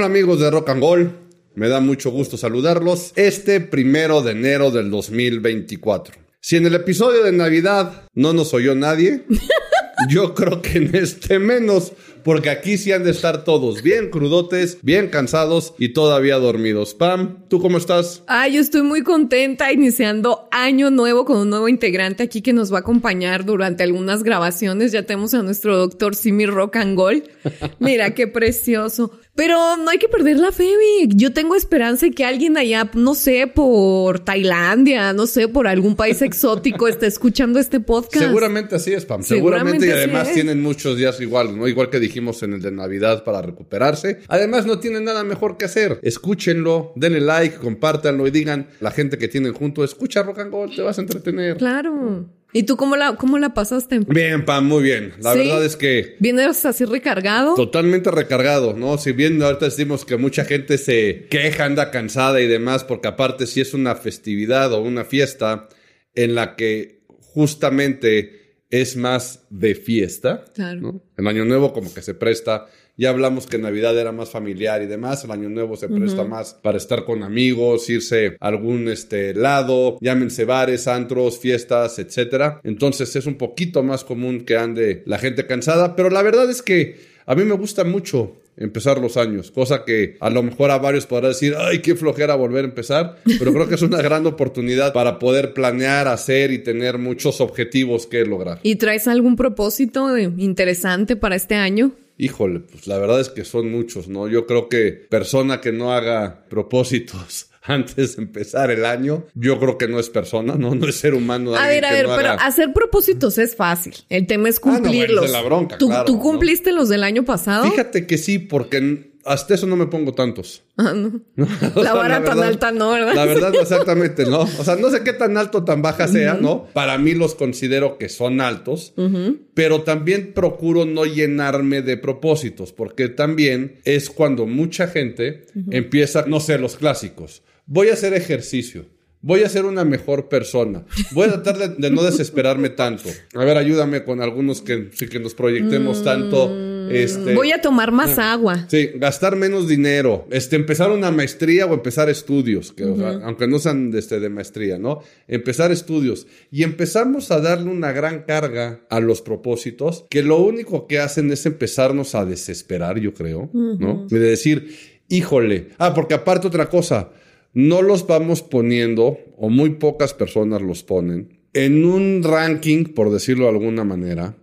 Hola amigos de Rock and Roll, me da mucho gusto saludarlos este primero de enero del 2024. Si en el episodio de Navidad no nos oyó nadie, yo creo que en este menos, porque aquí sí han de estar todos bien crudotes, bien cansados y todavía dormidos. Pam, ¿tú cómo estás? Ah, yo estoy muy contenta iniciando año nuevo con un nuevo integrante aquí que nos va a acompañar durante algunas grabaciones. Ya tenemos a nuestro doctor Simi Rock and Gold. Mira qué precioso. Pero no hay que perder la fe, Vic. Yo tengo esperanza de que alguien allá, no sé, por Tailandia, no sé, por algún país exótico esté escuchando este podcast. Seguramente así es, Pam. Seguramente, y además tienen muchos días igual, ¿no? Igual que dijimos en el de Navidad para recuperarse. Además, no tienen nada mejor que hacer. Escúchenlo, denle like, compártanlo y digan la gente que tienen junto, escucha rock and roll, te vas a entretener. Claro. ¿Y tú cómo la, cómo la pasaste? Bien, Pam, muy bien. La verdad es que... ¿Vienes así recargado? Totalmente recargado, ¿no? Si bien ahorita decimos que mucha gente se queja, anda cansada y demás, porque aparte si es una festividad o una fiesta en la que justamente es más de fiesta. Claro. ¿no? El Año Nuevo como que se presta ya hablamos que Navidad era más familiar y demás. El Año Nuevo se presta más para estar con amigos, irse a algún este, lado, llámense bares, antros, fiestas, etcétera. Entonces es un poquito más común que ande la gente cansada, pero la verdad es que a mí me gusta mucho empezar los años, cosa que a lo mejor a varios podrá decir, ay, qué flojera volver a empezar, pero creo que es una gran oportunidad para poder planear, hacer y tener muchos objetivos que lograr. ¿Y traes algún propósito interesante para este año? Híjole, pues la verdad es que son muchos, ¿no? Yo creo que persona que no haga propósitos antes de empezar el año, yo creo que no es persona, ¿no? No es ser humano. A ver, a ver, pero hacer propósitos es fácil. El tema es cumplirlos. Ah, no, la bronca, ¿Tú, claro, ¿Tú cumpliste los del año pasado? Fíjate que sí, porque hasta eso no me pongo tantos. Ah, no. la vara tan alta no, ¿verdad? La verdad, exactamente, ¿no? O sea, no sé qué tan alto, tan baja sea, ¿no? Para mí los considero que son altos, pero también procuro no llenarme de propósitos, porque también es cuando mucha gente empieza, no sé, los clásicos. Voy a hacer ejercicio. Voy a ser una mejor persona. Voy a tratar de, no desesperarme tanto. A ver, ayúdame con algunos que, que nos proyectemos tanto este, Voy a tomar más ah, agua. Sí, gastar menos dinero. Este, empezar una maestría o empezar estudios, que, aunque no sean este, de maestría, ¿no? Empezar estudios. Y empezamos a darle una gran carga a los propósitos que lo único que hacen es empezarnos a desesperar, yo creo, ¿no? De decir, híjole. Ah, porque aparte otra cosa, no los vamos poniendo, o muy pocas personas los ponen, en un ranking, por decirlo de alguna manera,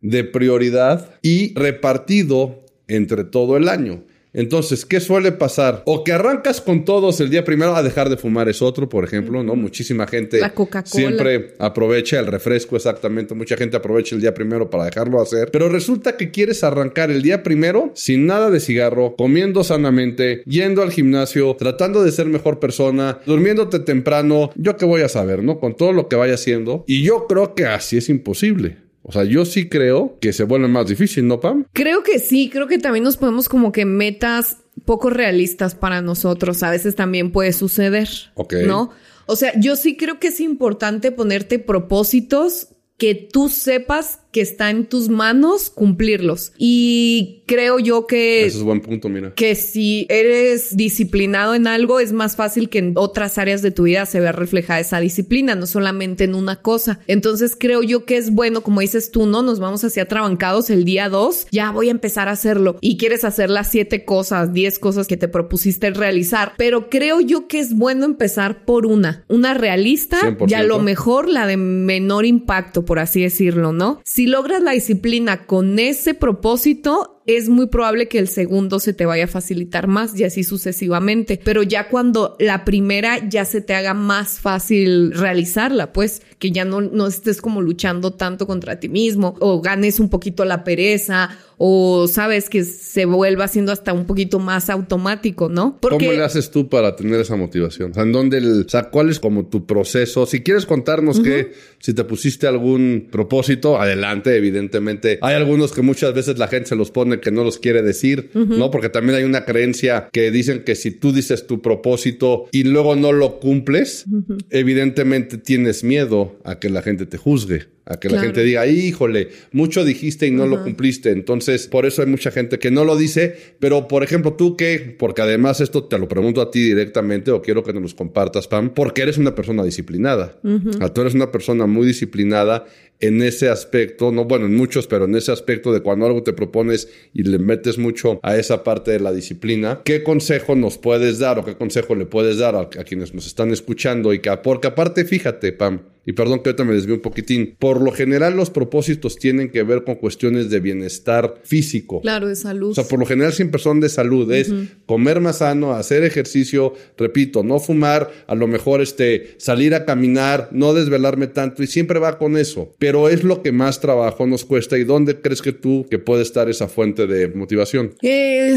de prioridad y repartido entre todo el año. Entonces, ¿qué suele pasar? O que arrancas con todos el día primero a dejar de fumar es otro, por ejemplo, ¿no? Muchísima gente siempre aprovecha el refresco, exactamente. Mucha gente aprovecha el día primero para dejarlo hacer. Pero resulta que quieres arrancar el día primero sin nada de cigarro, comiendo sanamente, yendo al gimnasio, tratando de ser mejor persona, durmiéndote temprano. Yo qué voy a saber, ¿no? Con todo lo que vaya haciendo. Y yo creo que así es imposible. O sea, yo sí creo que se vuelve más difícil, ¿no, Pam? Creo que sí, creo que también nos podemos como que metas poco realistas para nosotros. A veces también puede suceder. Ok. ¿No? O sea, yo sí creo que es importante ponerte propósitos que tú sepas que está en tus manos cumplirlos. Y creo yo que... Ese es buen punto, mira. Que si eres disciplinado en algo, es más fácil que en otras áreas de tu vida se vea reflejada esa disciplina, no solamente en una cosa. Entonces creo yo que es bueno, como dices tú, ¿no? Nos vamos hacia trabancados el día 2, ya voy a empezar a hacerlo. Y quieres hacer las siete cosas, diez cosas que te propusiste realizar. Pero creo yo que es bueno empezar por una, una realista y a lo mejor la de menor impacto, por así decirlo, ¿no? Si logras la disciplina con ese propósito, es muy probable que el segundo se te vaya a facilitar más y así sucesivamente. Pero ya cuando la primera ya se te haga más fácil realizarla, pues que ya no, no estés como luchando tanto contra ti mismo o ganes un poquito la pereza o sabes que se vuelva haciendo hasta un poquito más automático, ¿no? Porque... ¿Cómo le haces tú para tener esa motivación? O sea, ¿en dónde el, o sea, cuál es como tu proceso? Si quieres contarnos que si te pusiste algún propósito, adelante, evidentemente. Hay algunos que muchas veces la gente se los pone que no los quiere decir, ¿no? Porque también hay una creencia que dicen que si tú dices tu propósito y luego no lo cumples, evidentemente tienes miedo a que la gente te juzgue a que la gente diga, híjole, mucho dijiste y no lo cumpliste. Entonces, por eso hay mucha gente que no lo dice, pero por ejemplo, tú qué, porque además esto te lo pregunto a ti directamente o quiero que nos compartas, Pam, porque eres una persona disciplinada. Tú eres una persona muy disciplinada en ese aspecto, no bueno, en muchos, pero en ese aspecto de cuando algo te propones y le metes mucho a esa parte de la disciplina, ¿qué consejo nos puedes dar o qué consejo le puedes dar a, a quienes nos están escuchando? Y que, porque aparte, fíjate, Pam, y perdón que ahorita me desvío un poquitín, por lo general los propósitos tienen que ver con cuestiones de bienestar físico. Claro, de salud. O sea, por lo general siempre son de salud, es comer más sano, hacer ejercicio, repito, no fumar, a lo mejor este, salir a caminar, no desvelarme tanto y siempre va con eso. Pero es lo que más trabajo nos cuesta y dónde crees que tú que puede estar esa fuente de motivación. Eh,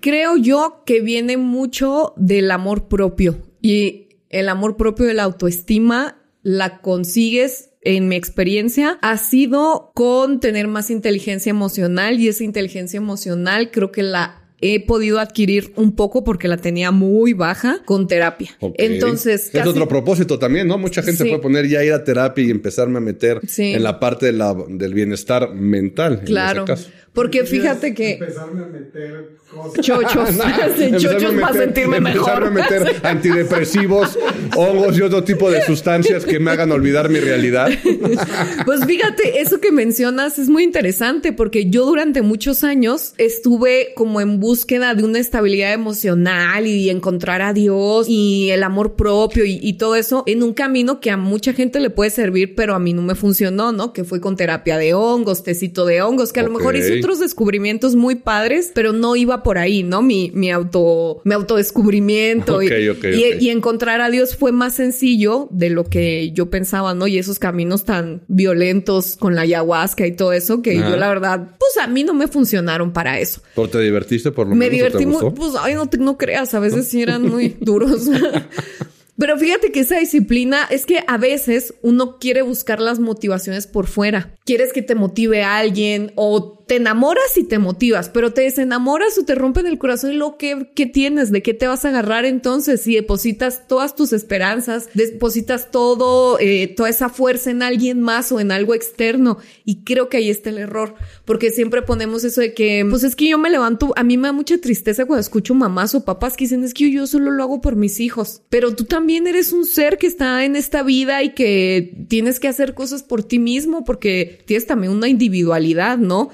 creo yo que viene mucho del amor propio y el amor propio de la autoestima la consigues en mi experiencia ha sido con tener más inteligencia emocional y esa inteligencia emocional creo que la he podido adquirir un poco porque la tenía muy baja con terapia. Entonces, es otro propósito también, ¿no? Mucha gente puede poner ya ir a terapia y empezarme a meter en la parte de la, del bienestar mental. Claro. En ese caso. Porque fíjate que. Empezarme a meter cosas. Chochos. chochos para sentirme mejor. Empezarme a meter antidepresivos, hongos y otro tipo de sustancias que me hagan olvidar mi realidad. pues fíjate, eso que mencionas es muy interesante porque yo durante muchos años estuve como en búsqueda de una estabilidad emocional y encontrar a Dios y el amor propio y, y todo eso en un camino que a mucha gente le puede servir, pero a mí no me funcionó, ¿no? Que fue con terapia de hongos, tecito de hongos, que a lo mejor hice otros descubrimientos muy padres, pero no iba por ahí, ¿no? Mi, mi auto, mi autodescubrimiento y, y, encontrar a Dios fue más sencillo de lo que yo pensaba, ¿no? Y esos caminos tan violentos con la ayahuasca y todo eso, que yo la verdad, pues a mí no me funcionaron para eso. ¿Por te divertiste por lo me menos? Me divertí muy, pues, ay, no, no creas, a veces sí eran muy duros. Pero fíjate que esa disciplina es que a veces uno quiere buscar las motivaciones por fuera. Quieres que te motive a alguien o te enamoras y te motivas, pero te desenamoras o te rompen el corazón y lo que, que tienes, de qué te vas a agarrar entonces si depositas todas tus esperanzas, depositas todo, eh, toda esa fuerza en alguien más o en algo externo. Y creo que ahí está el error, porque siempre ponemos eso de que, pues es que yo me levanto, a mí me da mucha tristeza cuando escucho mamás o papás que dicen, es que yo solo lo hago por mis hijos, pero tú también eres un ser que está en esta vida y que tienes que hacer cosas por ti mismo porque tienes también una individualidad, ¿no?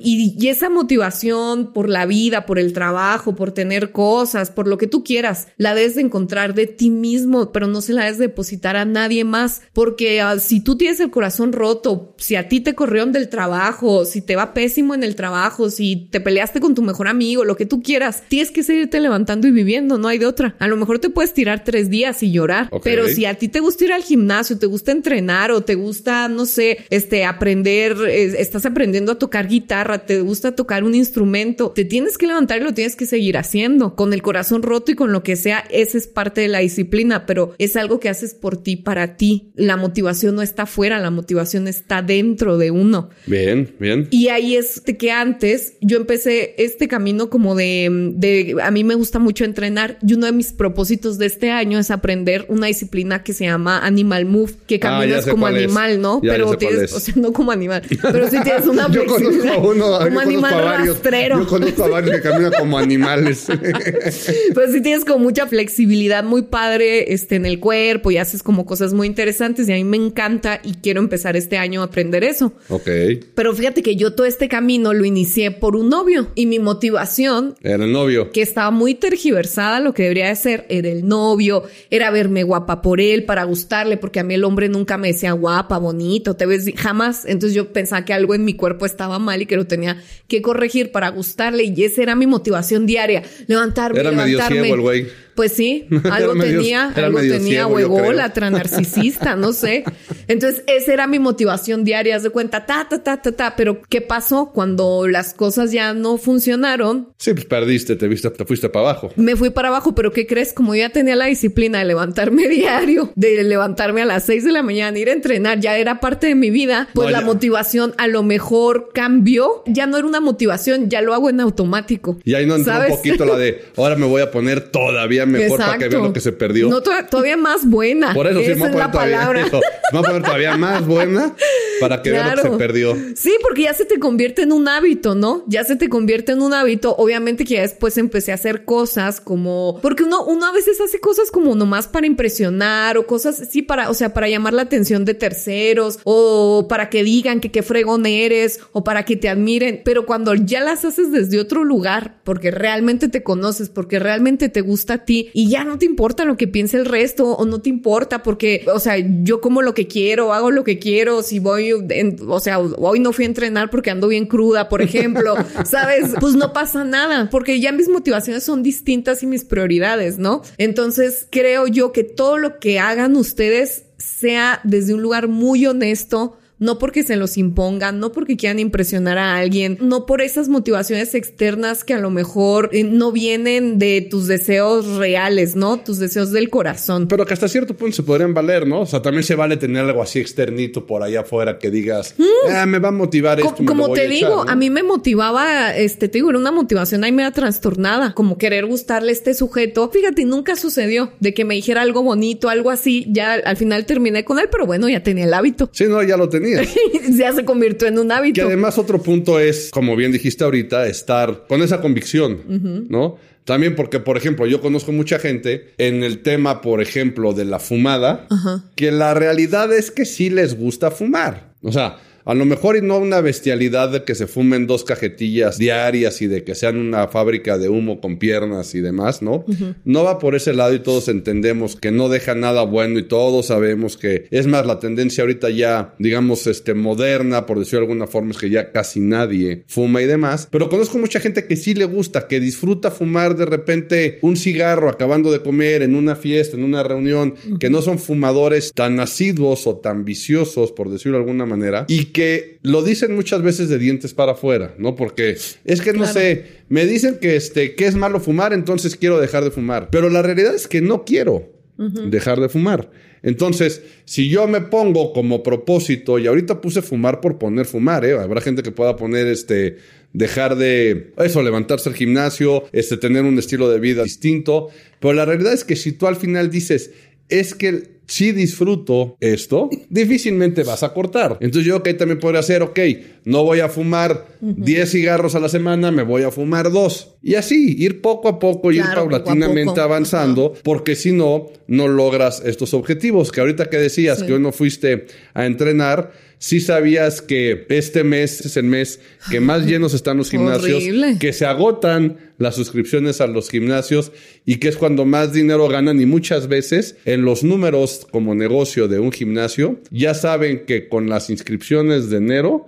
Y, esa motivación por la vida, por el trabajo, por tener cosas, por lo que tú quieras, la debes de encontrar de ti mismo, pero no se la debes depositar a nadie más, porque ah, si tú tienes el corazón roto, si a ti te corrieron del trabajo, si te va pésimo en el trabajo, si te peleaste con tu mejor amigo, lo que tú quieras, tienes que seguirte levantando y viviendo, no hay de otra. A lo mejor te puedes tirar tres días y llorar, pero si a ti te gusta ir al gimnasio, te gusta entrenar o te gusta, no sé, este, aprender, estás aprendiendo a tocar guitarra, te gusta tocar un instrumento, te tienes que levantar y lo tienes que seguir haciendo. Con el corazón roto y con lo que sea, esa es parte de la disciplina, pero es algo que haces por ti, para ti. La motivación no está afuera, la motivación está dentro de uno. Bien, bien. Y ahí es que antes yo empecé este camino como de, de, a mí me gusta mucho entrenar y uno de mis propósitos de este año es aprender una disciplina que se llama Animal Move, que ah, caminas como animal, ¿no? pero tienes, o sea, no como animal, pero sí tienes una flexibilidad uno, como animal rastrero. Yo conozco a varios que caminan como animales. pues sí tienes como mucha flexibilidad muy padre este, en el cuerpo y haces como cosas muy interesantes y a mí me encanta y quiero empezar este año a aprender eso. Ok. Pero fíjate que yo todo este camino lo inicié por un novio y mi motivación... Era el novio. Que estaba muy tergiversada lo que debería de ser. Era el novio, era verme guapa por él para gustarle porque a mí el hombre nunca me decía guapa, bonito, te ves jamás. Entonces yo pensaba que algo en mi cuerpo estaba mal y que lo tenía que corregir para gustarle y esa era mi motivación diaria, levantarme, era levantarme. Medio ciego el güey. Pues sí, algo tenía, algo tenía, huevólatra, narcisista, no sé. Entonces, esa era mi motivación diaria, de cuenta, ta, ta, ta, ta, ta. Pero, ¿qué pasó cuando las cosas ya no funcionaron? Sí, pues perdiste, te, viste, te fuiste para abajo. Me fui para abajo, pero ¿qué crees? Como ya tenía la disciplina de levantarme diario, de levantarme a las 6 de la mañana, ir a entrenar, ya era parte de mi vida, pues la motivación a lo mejor cambió. Ya no era una motivación, ya lo hago en automático. Y ahí no entró un poquito la de, ahora me voy a poner todavía mejor para que vean lo que se perdió. No, todavía más buena. Por eso Esa sí, me voy a poner todavía, me voy a poner todavía más buena para que vean lo que se perdió. Sí, porque ya se te convierte en un hábito, ¿no? Ya se te convierte en un hábito. Obviamente que ya después empecé a hacer cosas como, porque uno, uno a veces hace cosas como nomás para impresionar o cosas, sí, para, o sea, para llamar la atención de terceros o para que digan que qué fregón eres o para que te admiren. Pero cuando ya las haces desde otro lugar, porque realmente te conoces, porque realmente te gusta a ti y ya no te importa lo que piense el resto o no te importa porque, o sea, yo como lo que quiero, hago lo que quiero, si voy, o sea, hoy no fui a entrenar porque ando bien cruda, por ejemplo, ¿sabes? Pues no pasa nada, porque ya mis motivaciones son distintas y mis prioridades, ¿no? Entonces creo yo que todo lo que hagan ustedes sea desde un lugar muy honesto, no porque se los impongan, no porque quieran impresionar a alguien, no por esas motivaciones externas que a lo mejor eh, no vienen de tus deseos reales, ¿no? Tus deseos del corazón. Pero que hasta cierto punto se podrían valer, ¿no? O sea, también se vale tener algo así externito por allá afuera que digas, mm. ah, me va a motivar esto. como te digo, a mí me motivaba, este, te digo, era una motivación ahí media trastornada, como querer gustarle a este sujeto. Fíjate, nunca sucedió de que me dijera algo bonito, algo así. Ya al final terminé con él, pero bueno, ya tenía el hábito. Sí, no, ya lo tenía. ya se convirtió en un hábito. Que además otro punto es, como bien dijiste ahorita, estar con esa convicción, ¿no? También porque, por ejemplo, yo conozco mucha gente en el tema, por ejemplo, de la fumada, que la realidad es que sí les gusta fumar. O sea, a lo mejor y no una bestialidad de que se fumen dos cajetillas diarias y de que sean una fábrica de humo con piernas y demás, ¿no? No va por ese lado y todos entendemos que no deja nada bueno y todos sabemos que es más la tendencia ahorita ya, digamos, este moderna, por decirlo de alguna forma, es que ya casi nadie fuma y demás. Pero conozco mucha gente que sí le gusta, que disfruta fumar de repente un cigarro acabando de comer en una fiesta, en una reunión, que no son fumadores tan asiduos o tan viciosos, por decirlo de alguna manera, y que lo dicen muchas veces de dientes para afuera, ¿no? Porque es que no sé, me dicen que este que es malo fumar, entonces quiero dejar de fumar, pero la realidad es que no quiero dejar de fumar. Entonces, si yo me pongo como propósito, y ahorita puse fumar por poner fumar, ¿eh? Habrá gente que pueda poner este, dejar de, eso, levantarse al gimnasio, este, tener un estilo de vida distinto. Pero la realidad es que si tú al final dices, es que si disfruto esto, difícilmente vas a cortar. Entonces yo, ok, también podría hacer, ok, no voy a fumar 10 cigarros a la semana, me voy a fumar dos. Y así, ir poco a poco, ir paulatinamente avanzando, porque si no, no logras estos objetivos. Que ahorita que decías que hoy no fuiste a entrenar, si sabías que este mes es el mes que más llenos están los gimnasios, que se agotan las suscripciones a los gimnasios y que es cuando más dinero ganan y muchas veces en los números como negocio de un gimnasio ya saben que con las inscripciones de enero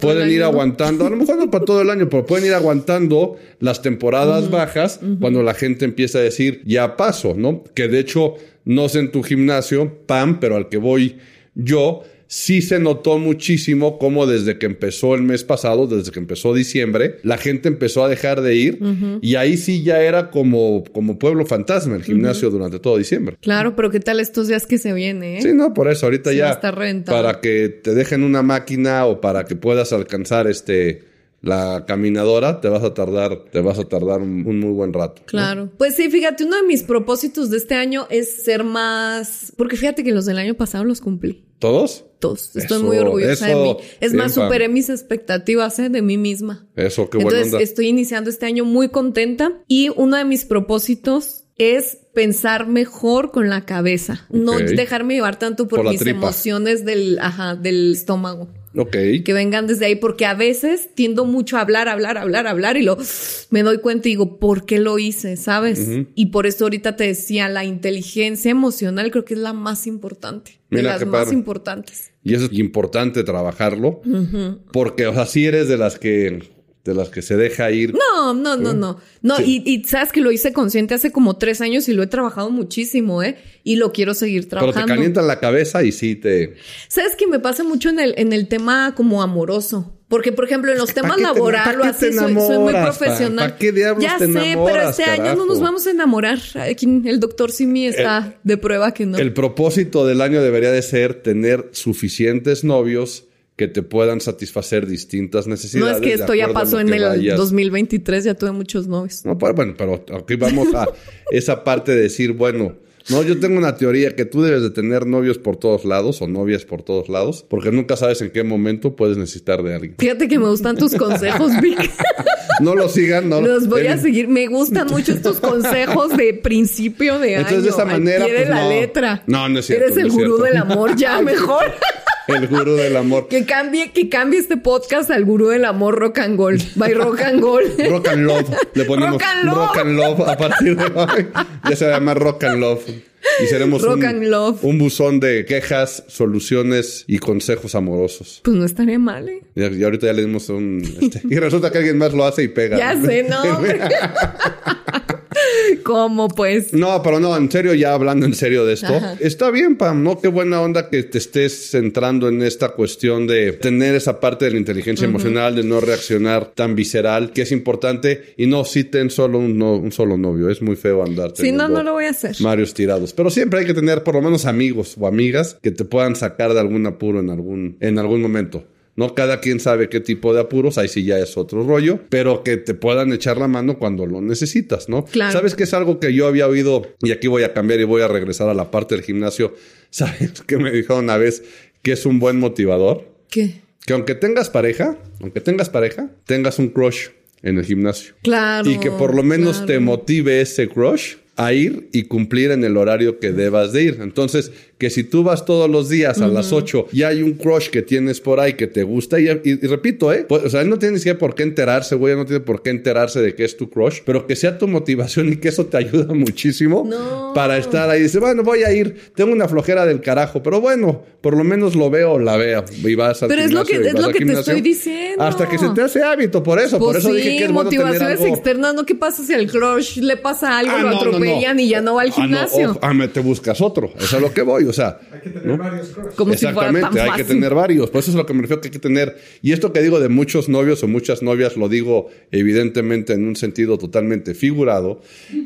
pueden ir aguantando, a lo mejor no para todo el año, pero pueden ir aguantando las temporadas bajas cuando la gente empieza a decir ya paso, ¿no? Que de hecho no sé en tu gimnasio, PAM, pero al que voy yo, sí se notó muchísimo como desde que empezó el mes pasado, desde que empezó diciembre, la gente empezó a dejar de ir y ahí sí ya era como, como pueblo fantasma el gimnasio durante todo diciembre. Claro, pero ¿qué tal estos días que se viene? Eh? Sí, no, por eso ahorita ya para que te dejen una máquina o para que puedas alcanzar este la caminadora, te vas a tardar, te vas a tardar un, muy buen rato. Claro. Pues sí, fíjate, uno de mis propósitos de este año es ser más, porque fíjate que los del año pasado los cumplí. ¿Todos? Todos. Estoy muy orgullosa de mí. Es más, superé mis expectativas ¿eh? de mí misma. Eso, qué bueno. Entonces, estoy iniciando este año muy contenta y uno de mis propósitos es pensar mejor con la cabeza, no dejarme llevar tanto por, mis emociones del, ajá, del estómago. Ok. Que vengan desde ahí, porque a veces tiendo mucho a hablar, hablar, hablar, hablar y lo me doy cuenta y digo, ¿por qué lo hice? ¿Sabes? Y por eso ahorita te decía, la inteligencia emocional creo que es la más importante. de las más importantes. Y eso es importante trabajarlo, porque, o sea, si eres de las que de las que se deja ir. No, no, no, no. No, y, sabes que lo hice consciente hace como tres años y lo he trabajado muchísimo, ¿eh? Y lo quiero seguir trabajando. Pero te calientan la cabeza y sí te. ¿Sabes que me pasa mucho en el, en el tema como amoroso? Porque, por ejemplo, en los temas laborales o así, soy, muy profesional. ¿Para, qué diablos ya sé, pero este año no nos vamos a enamorar. Aquí el doctor Simi está de prueba que no. El propósito del año debería de ser tener suficientes novios que te puedan satisfacer distintas necesidades. No es que esto ya pasó en el 2023, ya tuve muchos novios. No, pero, bueno, pero aquí vamos a esa parte de decir, bueno, No, yo tengo una teoría que tú debes de tener novios por todos lados o novias por todos lados, porque nunca sabes en qué momento puedes necesitar de alguien. Fíjate que me gustan tus consejos, Vic. No lo sigan, no. Los voy a seguir. Me gustan mucho estos consejos de principio de Entonces, año. de esa manera, pues, la no. letra. No, no es cierto, Eres el gurú cierto. del amor ya mejor. El gurú del amor. que cambie, que cambie este podcast al gurú del amor rock and roll. By rock and roll. Rock and Love. Le ponemos Rock and Love. Rock and Love a partir de hoy. Ya se llama Rock and Love. Y seremos Rock un, and Love. un buzón de quejas, soluciones y consejos amorosos. Pues no estaría mal, ¿eh? Y, y ahorita ya le dimos un... este, y resulta que alguien más lo hace y pega. Ya sé, no. ¿Cómo pues? No, pero no, en serio, ya hablando en serio de esto, Ajá. está bien, Pam, ¿no? Qué buena onda que te estés centrando en esta cuestión de tener esa parte de la inteligencia emocional, de no reaccionar tan visceral, que es importante. Y no, sí ten solo un, no- un solo novio, es muy feo andar. Si no, no lo voy a hacer. Varios tirados. Pero siempre hay que tener por lo menos amigos o amigas que te puedan sacar de algún apuro en algún, en algún momento. No cada quien sabe qué tipo de apuros, ahí sí ya es otro rollo, pero que te puedan echar la mano cuando lo necesitas, ¿no? Claro. ¿Sabes que es algo que yo había oído? Y aquí voy a cambiar y voy a regresar a la parte del gimnasio. ¿Sabes que me dijeron una vez que es un buen motivador? ¿Qué? Que aunque tengas pareja, aunque tengas pareja, tengas un crush en el gimnasio. Claro. Y que por lo menos claro. te motive ese crush a ir y cumplir en el horario que debas de ir. Entonces, que si tú vas todos los días a las 8 y hay un crush que tienes por ahí que te gusta, y, y- y repito, ¿eh? Pues, o sea, él no tiene ni siquiera por qué enterarse, güey, no tiene por qué enterarse de que es tu crush, pero que sea tu motivación y que eso te ayuda muchísimo No. para estar ahí. Dice, bueno, voy a ir, tengo una flojera del carajo, pero bueno, por lo menos lo veo o la veo. Y vas al Pero es lo que- es lo que te estoy diciendo. Hasta que se te hace hábito, por eso, por Pues eso sí, dije que es bueno tener motivaciones algo. externas, ¿no? ¿Qué pasa si al crush le pasa algo, Ah, lo no, no, no. atropellan y ya no va al Ah, no, gimnasio? ojo, ah, me- te buscas otro. Eso es a lo que voy. O sea, Hay que tener varios crush. Como si fuera tan exactamente, hay que tener varios. Por eso es lo que me refiero que hay que tener. Y esto que digo de muchos novios o muchas novias, lo digo evidentemente en un sentido totalmente figurado,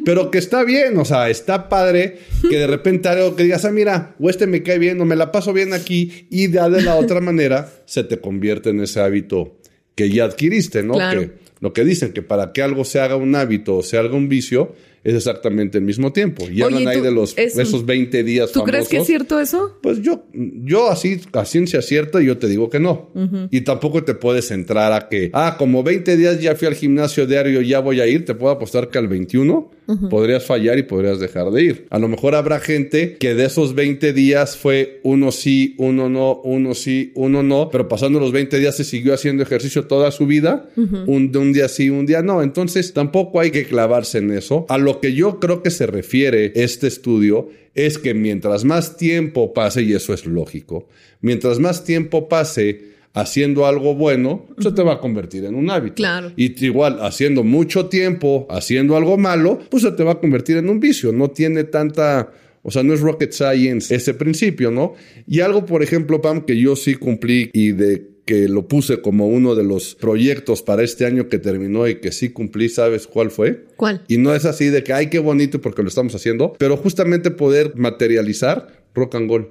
pero que está bien. O sea, está padre que de repente algo que digas, ah, mira, o este me cae bien, o me la paso bien aquí, y de, de la otra manera se te convierte en ese hábito que ya adquiriste, ¿no? Claro. Que lo que dicen, que para que algo se haga un hábito o se haga un vicio, es exactamente el mismo tiempo. Y Oye, hablan ¿y ahí tú- de los es- esos 20 días ¿Tú crees que es cierto eso? Pues yo, yo así, a ciencia cierta, yo te digo que no. Y tampoco te puedes entrar a que, ah, como 20 días ya fui al gimnasio diario, ya voy a ir, te puedo apostar que al 21 podrías fallar y podrías dejar de ir. A lo mejor habrá gente que de esos 20 días fue uno sí, uno no, uno sí, uno no, pero pasando los 20 días se siguió haciendo ejercicio toda su vida, un, de un día sí, un día no. Entonces tampoco hay que clavarse en eso. A lo que yo creo que se refiere este estudio es que mientras más tiempo pase, y eso es lógico, mientras más tiempo pase haciendo algo bueno, se te va a convertir en un hábito. Claro. Y igual, haciendo mucho tiempo, haciendo algo malo, pues se te va a convertir en un vicio. No tiene tanta... O sea, no es rocket science ese principio, ¿no? Y algo, por ejemplo, Pam, que yo sí cumplí y de que lo puse como uno de los proyectos para este año que terminó y que sí cumplí, ¿sabes cuál fue? ¿Cuál? Y no es así de que, ay, qué bonito porque lo estamos haciendo, pero justamente poder materializar rock and roll.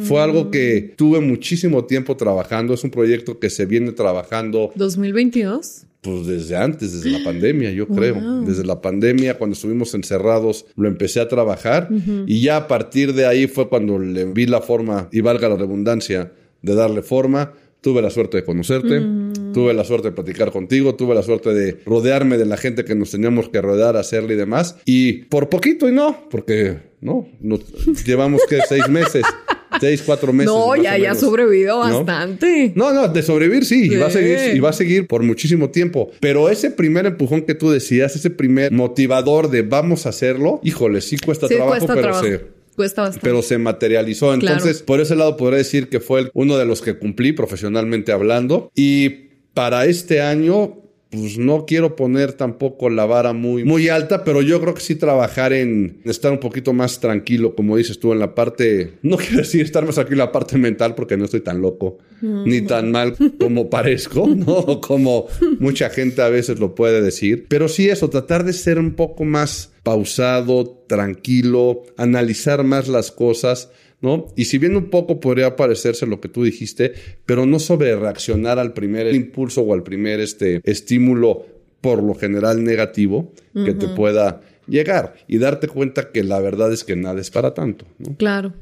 Fue algo que tuve muchísimo tiempo trabajando. Es un proyecto que se viene trabajando ¿2022? pues desde antes, desde la pandemia, yo creo. Desde la pandemia, cuando estuvimos encerrados, lo empecé a trabajar y ya a partir de ahí fue cuando le vi la forma, y valga la redundancia, de darle forma. Tuve la suerte de conocerte, tuve la suerte de platicar contigo, tuve la suerte de rodearme de la gente que nos teníamos que rodear, hacerle y demás. Y por poquito y no, porque no, nos llevamos que seis meses, seis, cuatro meses. No, ya, ya ¿no? bastante. No, no, de sobrevivir sí, y va a seguir, y va a seguir por muchísimo tiempo. Pero ese primer empujón que tú decías, ese primer motivador de vamos a hacerlo, híjole, sí cuesta Sí, trabajo, cuesta pero trabajo. se Cuesta bastante. pero se materializó. Entonces, por ese lado podré decir que fue uno de los que cumplí profesionalmente hablando. Y para este año, pues no quiero poner tampoco la vara muy, muy alta, pero yo creo que sí trabajar en estar un poquito más tranquilo, como dices tú, en la parte, no quiero decir estar más tranquilo en la parte mental, porque no estoy tan loco, ni tan mal como parezco, ¿no? Como mucha gente a veces lo puede decir. Pero sí eso, tratar de ser un poco más pausado, tranquilo, analizar más las cosas, ¿no? Y si bien un poco podría parecerse lo que tú dijiste, pero no sobre reaccionar al primer impulso o al primer este, estímulo por lo general negativo que te pueda llegar y darte cuenta que la verdad es que nada es para tanto, ¿no? Claro.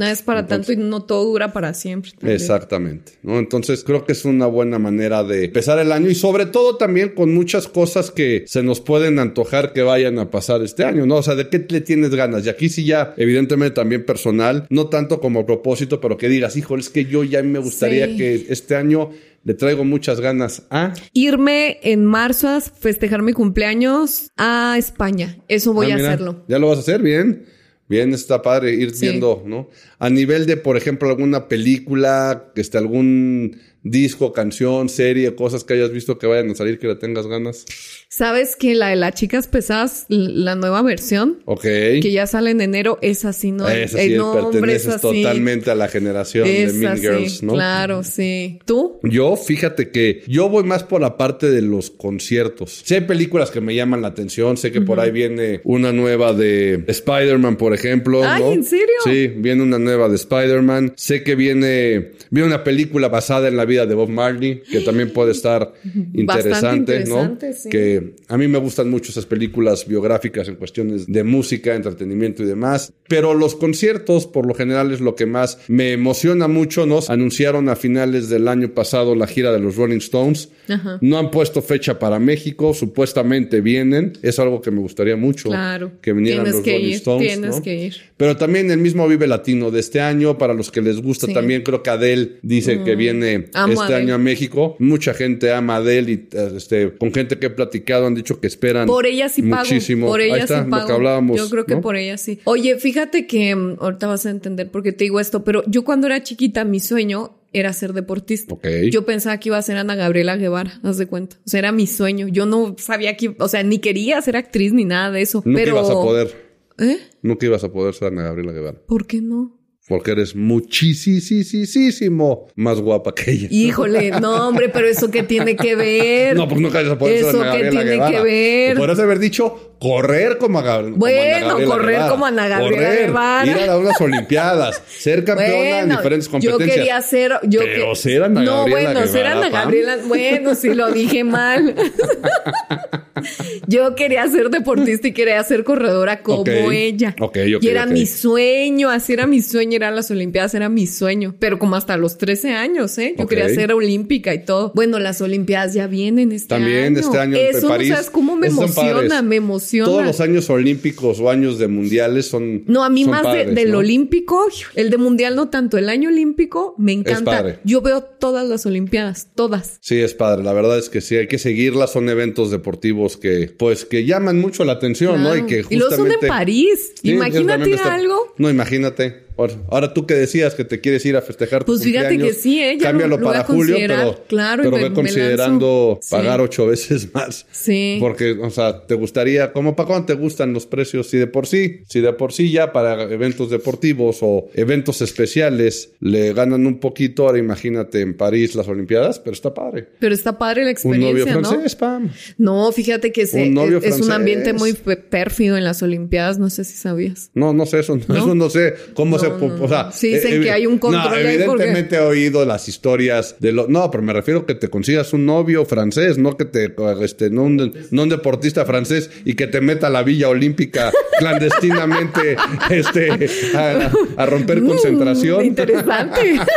Nada es para tanto y no todo dura para siempre. también. Exactamente, ¿no? Entonces creo que es una buena manera de empezar el año y sobre todo también con muchas cosas que se nos pueden antojar que vayan a pasar este año, ¿no? O sea, ¿de qué le tienes ganas? Y aquí sí ya, evidentemente también personal, no tanto como propósito, pero que digas, híjole, es que yo ya me gustaría Sí. que este año le traigo muchas ganas a... Irme en marzo a festejar mi cumpleaños a España. Eso voy Ah, a mira, hacerlo. Ya lo vas a hacer, bien. Bien, está padre ir Sí. viendo, ¿no? A nivel de, por ejemplo, alguna película, este, algún disco, canción, serie, cosas que hayas visto que vayan a salir que le tengas ganas. ¿Sabes que la de las chicas pesadas, la nueva versión, Ok. que ya sale en enero, es así, ¿no? Nombre es perteneces así. totalmente a la generación de Mean Girls, ¿no? Claro, sí. ¿Tú? Yo, fíjate que yo voy más por la parte de los conciertos. Hay películas que me llaman la atención. Sé que por ahí viene una nueva de Spider-Man, por ejemplo. Ay, ¿no? ¿en serio? Sí, viene una nueva de Spider-Man. Sé que viene, viene una película basada en la vida de Bob Marley, que también puede estar interesante, interesante, ¿no? sí. Que a mí me gustan mucho esas películas biográficas en cuestiones de música, entretenimiento y demás. Pero los conciertos, por lo general, es lo que más me emociona mucho, ¿no? Anunciaron a finales del año pasado la gira de los Rolling Stones. Ajá. No han puesto fecha para México, supuestamente vienen. Es algo que me gustaría mucho. Claro. Que vinieran Tienes los que Rolling ir, Stones. tienes ¿no? que ir. Pero también el mismo Vive Latino de este año, para los que les gusta Sí. Mm. también, creo que Adele dice que viene Amo este a año a México. Mucha gente ama a Adele y este, con gente que he platicado han dicho que esperan Por ella sí pago. muchísimo. Por ella Ahí está, sí lo que hablábamos. Yo creo que ¿no? por ella sí. Oye, fíjate que mm, ahorita vas a entender por qué te digo esto, pero yo cuando era chiquita, mi sueño era ser deportista. Ok. Yo pensaba que iba a ser Ana Gabriela Guevara, haz de cuenta. O sea, era mi sueño. Yo no sabía que, o sea, ni quería ser actriz ni nada de eso. Nunca pero... ibas a poder. ¿Eh? Nunca ibas a poder ser Ana Gabriela Guevara. ¿Por qué no? Porque eres muchísimo más guapa que ella. Híjole, no, hombre, pero eso qué tiene que ver. No, pues nunca ibas a poder ser Eso Ana qué Gabriela tiene Guevara. que ver. Podrías haber dicho correr como, a Gab- como Bueno, correr Guevara. como Ana Gabriela Correr, Guevara. Ir a unas Olimpiadas, ser campeona en diferentes competencias. Yo quería ser. Yo Pero que- ser Ana No, Gabriela bueno, ser Ana Pam. Gabriela. Bueno, sí lo dije mal. yo quería ser deportista y quería ser corredora como Ok. ella. Ok, ok, y era mi sueño, así era mi sueño, ir a las Olimpiadas, era mi sueño. Pero como hasta los 13 años, ¿eh? Yo quería ser olímpica y todo. Bueno, las Olimpiadas ya vienen este También año. este año en Eso, París. no sabes cómo me Esos emociona, me emociona. Todos los años olímpicos o años de mundiales son. No, a mí más de- del ¿no? olímpico, el de mundial no tanto, el año olímpico me encanta. padre. Yo veo todas las olimpiadas, todas. Sí, es padre. La verdad es que sí, hay que seguirlas. Son eventos deportivos que, pues, que llaman mucho la atención, ¿no? Y que Y luego son justamente. en París. Sí, Imagínate algo. No, imagínate. Ahora- Ahora tú que decías que te quieres ir a festejar tu Pues fíjate que sí, ¿eh? Ya Cámbialo lo- lo para julio, pero, Claro, pero me- ve considerando. Sí. pagar ocho veces más. Sí. Porque, o sea, te gustaría, ¿cómo para cuándo te gustan los precios? Si de por sí, si de por sí ya para eventos deportivos o eventos especiales le ganan un poquito, ahora imagínate en París las Olimpiadas, pero está padre. Pero está padre la Un novio experiencia, ¿no? francés, pam. No, fíjate que se- Un novio es, es un ambiente muy pérfido en las olimpiadas, no sé si sabías. No, no sé, eso no, eso no sé cómo se... No, pu- no, o sea, no. Sí dicen que hay un control No, ahí porque- evidentemente he oído las historias de lo... No, pero me refiero que te consigas un novio francés, no que te... Este, no, un, no un deportista francés y que te meta a la Villa Olímpica clandestinamente este, a, a romper concentración. Interesante.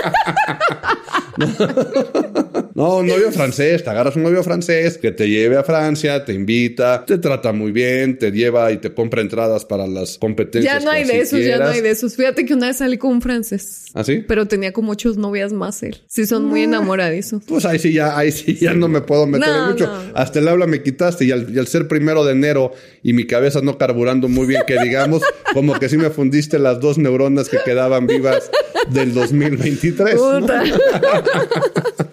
No, un novio francés, te agarras un novio francés que te lleve a Francia, te invita, te trata muy bien, te lleva y te compra entradas para las competencias. ya no hay de esos, ya no hay de esos. Fíjate que una vez salí con un francés. ¿Ah, sí? Pero tenía como ocho novias más él. Sí, son muy enamoradizos. Pues ahí sí ya, ahí sí ya no me puedo meter No, mucho. no. Hasta el habla me quitaste y al, y al ser primero de enero y mi cabeza no carburando muy bien, que digamos, como que sí me fundiste las dos neuronas que quedaban vivas del 2023. ¿no? Puta.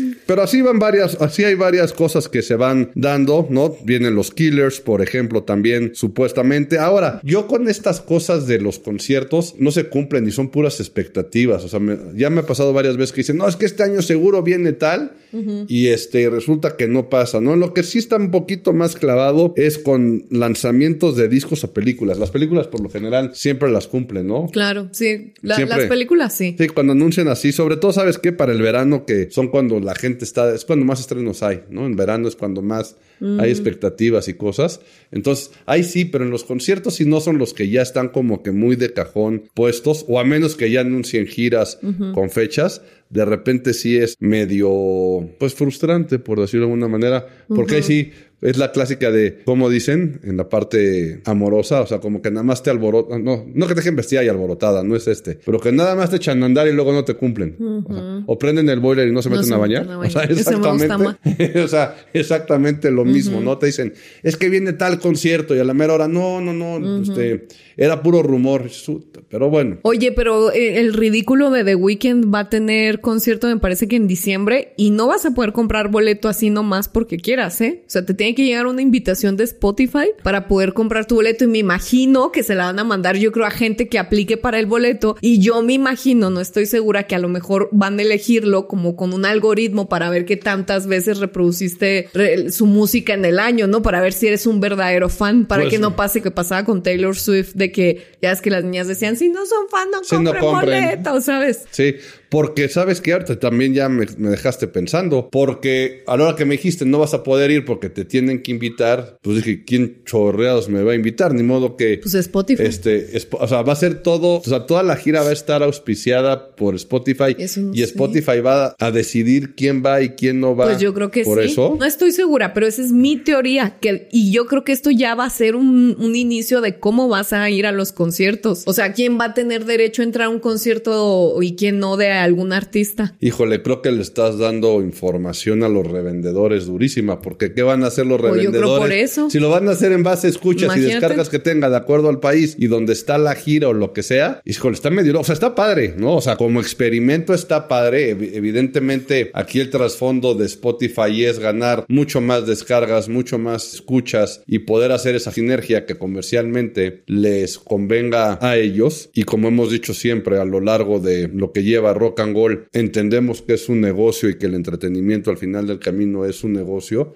Pero así van varias, así hay varias cosas que se van dando, ¿no? Vienen los killers, por ejemplo, también supuestamente. Ahora, yo con estas cosas de los conciertos no se cumplen y son puras expectativas. O sea, me- ya me ha pasado varias veces que dicen, no, es que este año seguro viene tal y este resulta que no pasa, ¿no? Lo que sí está un poquito más clavado es con lanzamientos de discos a películas. Las películas por lo general siempre las cumplen, ¿no? Claro, sí. La- las películas sí. Sí, cuando anuncian así, sobre todo, ¿sabes qué? Para el verano, que son cuando la gente gente está, es cuando más estrenos hay, ¿no? En verano es cuando más hay expectativas y cosas. Entonces, ahí sí, pero en los conciertos sí no son los que ya están como que muy de cajón puestos, o a menos que ya anuncien giras con fechas, de repente sí es medio, pues frustrante, por decirlo de alguna manera, porque ahí sí es la clásica de, como dicen, en la parte amorosa, o sea, como que nada más te alborotan, no, no que te dejen vestida y alborotada, no es este, pero que nada más te echan a andar y luego no te cumplen. o, sea, o, prenden el boiler y no se No meten se a meten bañar. a O sea, exactamente, o sea, exactamente lo mismo, ¿no? Te dicen, es que viene tal concierto y a la mera hora, no, no, no, este, era puro rumor, pero bueno. Oye, pero eh, el ridículo de The Weeknd va a tener concierto, me parece que en diciembre, y no vas a poder comprar boleto así nomás porque quieras, ¿eh? O sea, te tiene que llegar una invitación de Spotify para poder comprar tu boleto, y me imagino que se la van a mandar, yo creo, a gente que aplique para el boleto, y yo me imagino, no estoy segura, que a lo mejor van a elegirlo como con un algoritmo para ver qué tantas veces reproduciste re- su música en el año, ¿no? Para ver si eres un verdadero fan, para Pues que sí. no pase que pasaba con Taylor Swift, de que ya es que las niñas decían, si no son fan, no no compren compren. boleto, ¿sabes? Sí, porque sabes que ahorita también ya me, me dejaste pensando, porque a la hora que me dijiste no vas a poder ir porque te tienen que invitar, pues dije, ¿quién chorreados me va a invitar? Ni modo que... Pues Spotify. Este, es- o sea, va a ser todo, o sea, toda la gira va a estar auspiciada por Spotify Eso no y sé. Spotify va a decidir quién va y quién no va. Pues yo creo que por sí. eso. No estoy segura, pero esa es mi teoría. Que, y yo creo que esto ya va a ser un, un inicio de cómo vas a ir a los conciertos. O sea, quién va a tener derecho a entrar a un concierto y quién no de algún artista. Híjole, creo que le estás dando información a los revendedores durísima, porque ¿qué van a hacer los Pues yo creo revendedores? por eso. Si lo van a hacer en base a escuchas y descargas que tenga de acuerdo al país y donde está la gira o lo que sea, híjole, está medio, o sea, está padre, ¿no? O sea, como experimento está padre. Ev- Evidentemente, aquí el trasfondo de Spotify es ganar mucho más descargas, mucho más escuchas y poder hacer esa sinergia que comercialmente les convenga a ellos. Y como hemos dicho siempre a lo largo de lo que lleva Rock and Roll, entendemos que es un negocio y que el entretenimiento al final del camino es un negocio.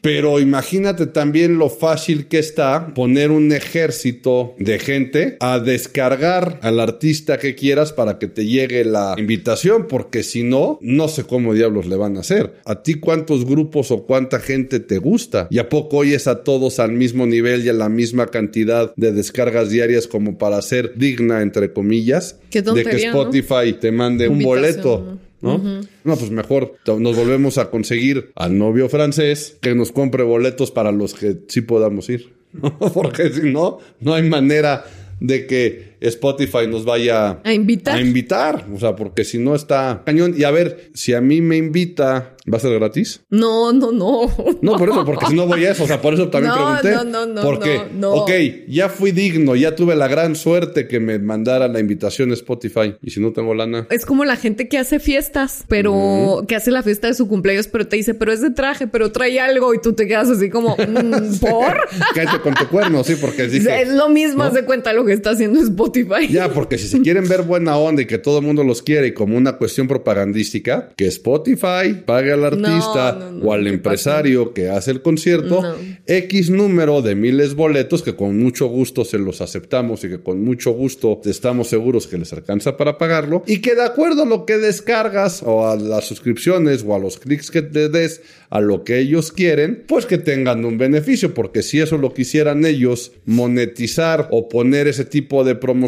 Pero imagínate también lo fácil que está poner un ejército de gente a descargar al artista que quieras para que te llegue la invitación, porque si no, no sé cómo diablos le van a hacer. ¿A ti cuántos grupos o cuánta gente te gusta? ¿Y a poco oyes a todos al mismo nivel y a la misma cantidad de descargas diarias como para ser digna, entre comillas, Qué de que. Spotify te mande un boleto? ¿no? No, pues mejor nos volvemos a conseguir al novio francés que nos compre boletos para los que sí podamos ir. ¿no? Porque si no, no hay manera de que Spotify nos vaya A invitar. a invitar. O sea, porque si no está cañón. Y a ver, si a mí me invita, ¿va a ser gratis? No, no, no. No, por eso, porque si no voy a eso. O sea, por eso también No, pregunté. no, no, no, Porque, no, no. ok, ya fui digno, ya tuve la gran suerte que me mandara la invitación a Spotify. Y si no tengo lana. Es como la gente que hace fiestas, pero que hace la fiesta de su cumpleaños, pero te dice, pero es de traje, pero trae algo y tú te quedas así como, mm, ¿por? Cállate con tu cuerno, sí, porque dije. es lo mismo, haz de cuenta lo que está haciendo Spotify. Ya, porque si se quieren ver buena onda y que todo el mundo los quiere y como una cuestión propagandística, que Spotify pague al artista No, no, no, o al ¿qué empresario que hace el concierto. X número de miles boletos que con mucho gusto se los aceptamos y que con mucho gusto estamos seguros que les alcanza para pagarlo. Y que de acuerdo a lo que descargas o a las suscripciones o a los clics que te des a lo que ellos quieren, pues que tengan un beneficio, porque si eso lo quisieran ellos monetizar o poner ese tipo de promoción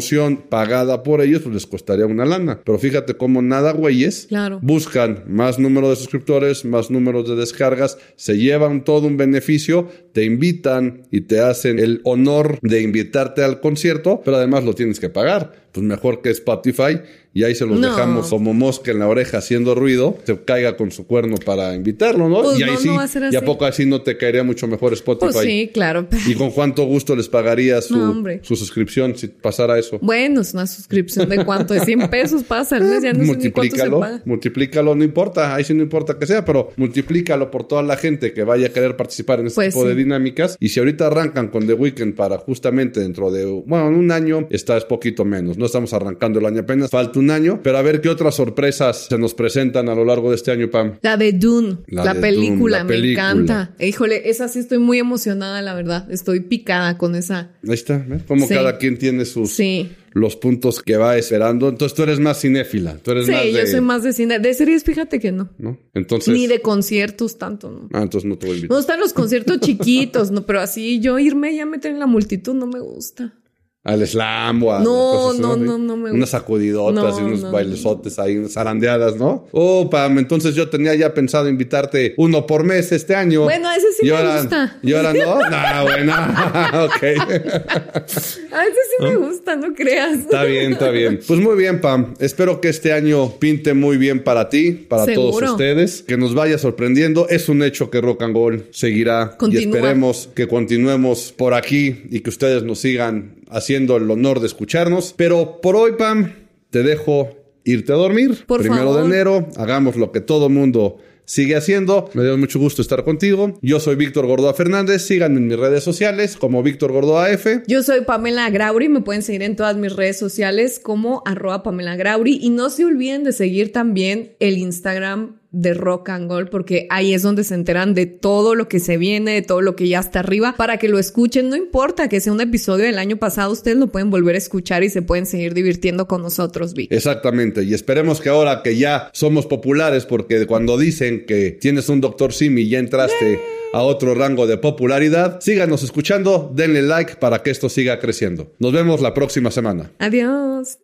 pagada por ellos, pues les costaría una lana. Pero fíjate cómo nada güeyes Claro. buscan más número de suscriptores, más números de descargas, se llevan todo un beneficio, te invitan y te hacen el honor de invitarte al concierto, pero además lo tienes que pagar. Pues mejor que Spotify y ahí se los No. dejamos como mosca en la oreja haciendo ruido, se caiga con su cuerno para invitarlo, ¿no? Pues y ahí no, sí, no a y poco así no te caería mucho mejor Spotify. Pues sí, claro. ¿Y con cuánto gusto les pagaría su, suscripción si pasara eso? Bueno, es una suscripción de cuánto, de 100 pesos pasa al mes, ya no sé ni cuánto se multiplícalo, paga. multiplícalo, no importa, ahí sí no importa que sea, pero multiplícalo por toda la gente que vaya a querer participar en este Pues tipo de. Dinámicas. Y si ahorita arrancan con The Weeknd para justamente dentro de, bueno, en un año, está es poquito menos, no estamos arrancando el año apenas, falta un año, pero a ver qué otras sorpresas se nos presentan a lo largo de este año, Pam. La de Dune, La la, de película, Dune, la me película. encanta. Híjole, esa sí estoy muy emocionada, la verdad. Estoy picada con esa. Ahí está, ¿ves? Como Sí. cada quien tiene sus, Sí. Los puntos que va esperando. Entonces tú eres más cinéfila. Tú eres Sí, más de, yo soy más de cine. De series, fíjate que no. ¿no? Entonces. Ni de conciertos tanto, ¿no? Ah, entonces no te voy a Me invitar. gustan los conciertos chiquitos, ¿no? Pero así yo irme ya meter en la multitud no me gusta. Al slam o a No, cosas no, ¿sí? no, no me Unas gusta. sacudidotas No, y unos no, bailesotes ahí, unas zarandeadas, ¿no? Oh, Pam, entonces yo tenía ya pensado invitarte uno por mes este año. Bueno, ese sí y me ahora, gusta. Y ahora no. No, bueno. ok. A veces sí me gusta, no creas. Está bien, está bien. Pues muy bien, Pam. Espero que este año pinte muy bien para ti, para todos ustedes. Que nos vaya sorprendiendo. Es un hecho que Rock and Roll seguirá. Continúa. Y esperemos que continuemos por aquí y que ustedes nos sigan haciendo el honor de escucharnos. Pero por hoy, Pam, te dejo irte a dormir. Por Primero favor. de enero, hagamos lo que todo mundo sigue haciendo. Me dio mucho gusto estar contigo. Yo soy Víctor Gordoa Fernández. Síganme en mis redes sociales como Víctor Gordoa F. Yo soy Pamela Grauri, me pueden seguir en todas mis redes sociales como arroba Pamela Grauri y no se olviden de seguir también el Instagram de Rock and Gold porque ahí es donde se enteran de todo lo que se viene, de todo lo que ya está arriba para que lo escuchen, no importa que sea un episodio del año pasado, ustedes lo pueden volver a escuchar y se pueden seguir divirtiendo con nosotros, Vic. Exactamente, y esperemos que ahora que ya somos populares, porque cuando dicen que tienes un Doctor Simi y ya entraste a otro rango de popularidad, síganos escuchando, denle like para que esto siga creciendo. Nos vemos la próxima semana. Adiós.